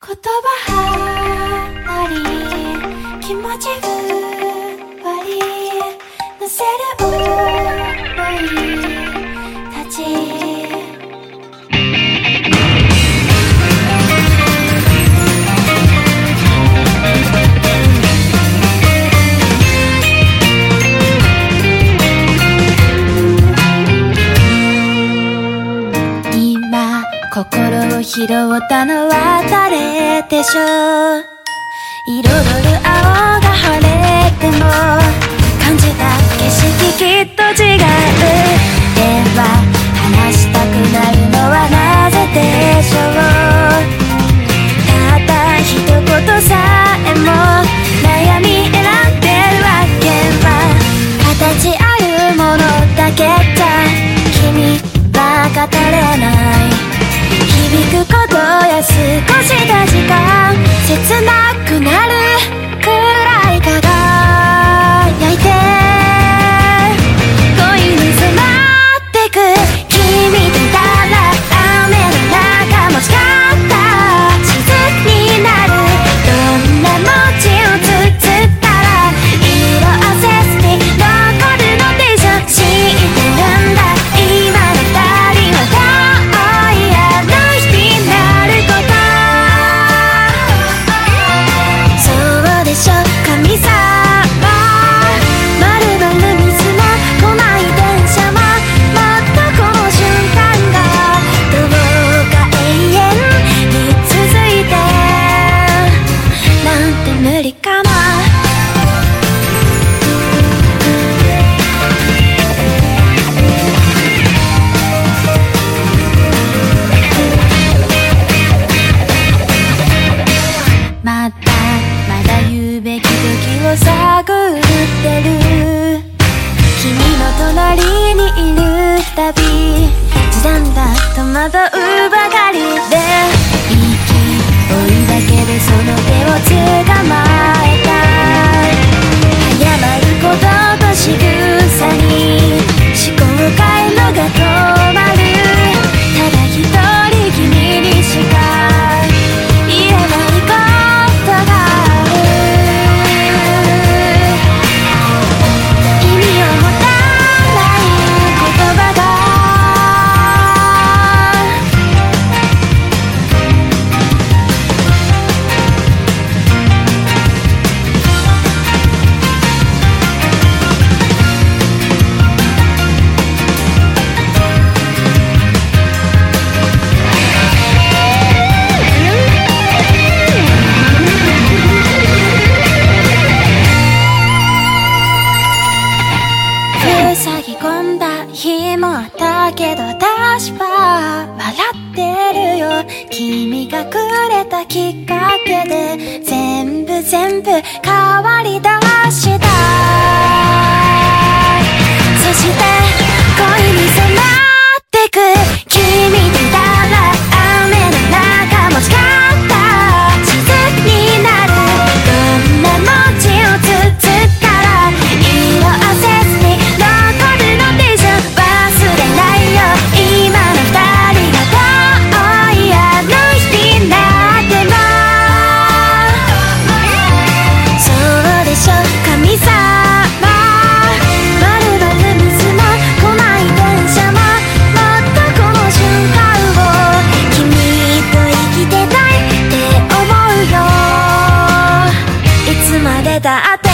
言葉あり気持ちふわり乗せる拾ったのは誰でしょう。彩る青が晴れても感じた景色きっと違う。くことやまだ奪でもあったけど私は笑ってるよ。君がくれたきっかけで全部全部変わりだした。Better at